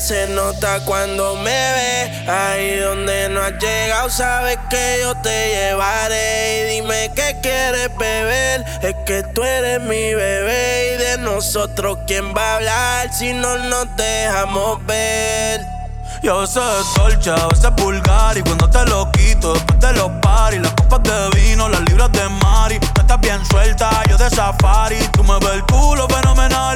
se nota cuando me ve. Ahí donde no has llegado, sabes que yo te llevaré. Y dime qué quieres beber. Es que tú eres mi bebé. Y de nosotros, ¿quién va a hablar si no nos dejamos ver? Y a veces es dolce, a veces es vulgar Y cuando te lo quito, después de los paris Las copas de vino, las libras de Mari Tú estás bien suelta, yo de safari Tú me ves el culo fenomenal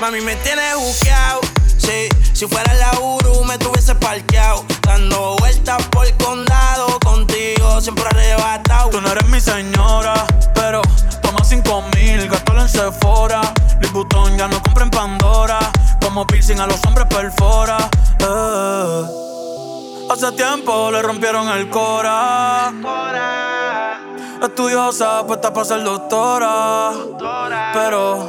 Mami, me tienes buqueado. Sí, si fuera la Uru me tuviese parqueado. Dando vueltas por el condado. Contigo siempre arrebatado. Tú no eres mi señora, pero toma cinco mil, gástalo en Sephora. Louis ya no compra en Pandora. Como piercing a los hombres perfora. eh. Hace tiempo le rompieron el cora. Estudiosa, puesta para ser doctora. Pero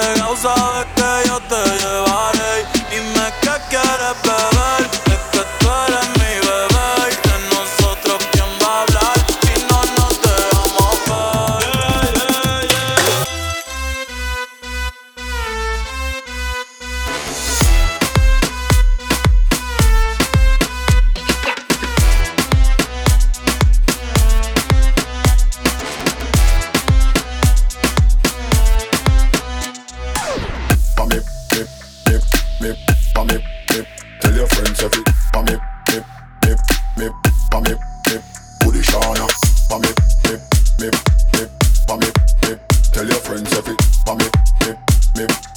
tell your friends of it. Mommy, me, me,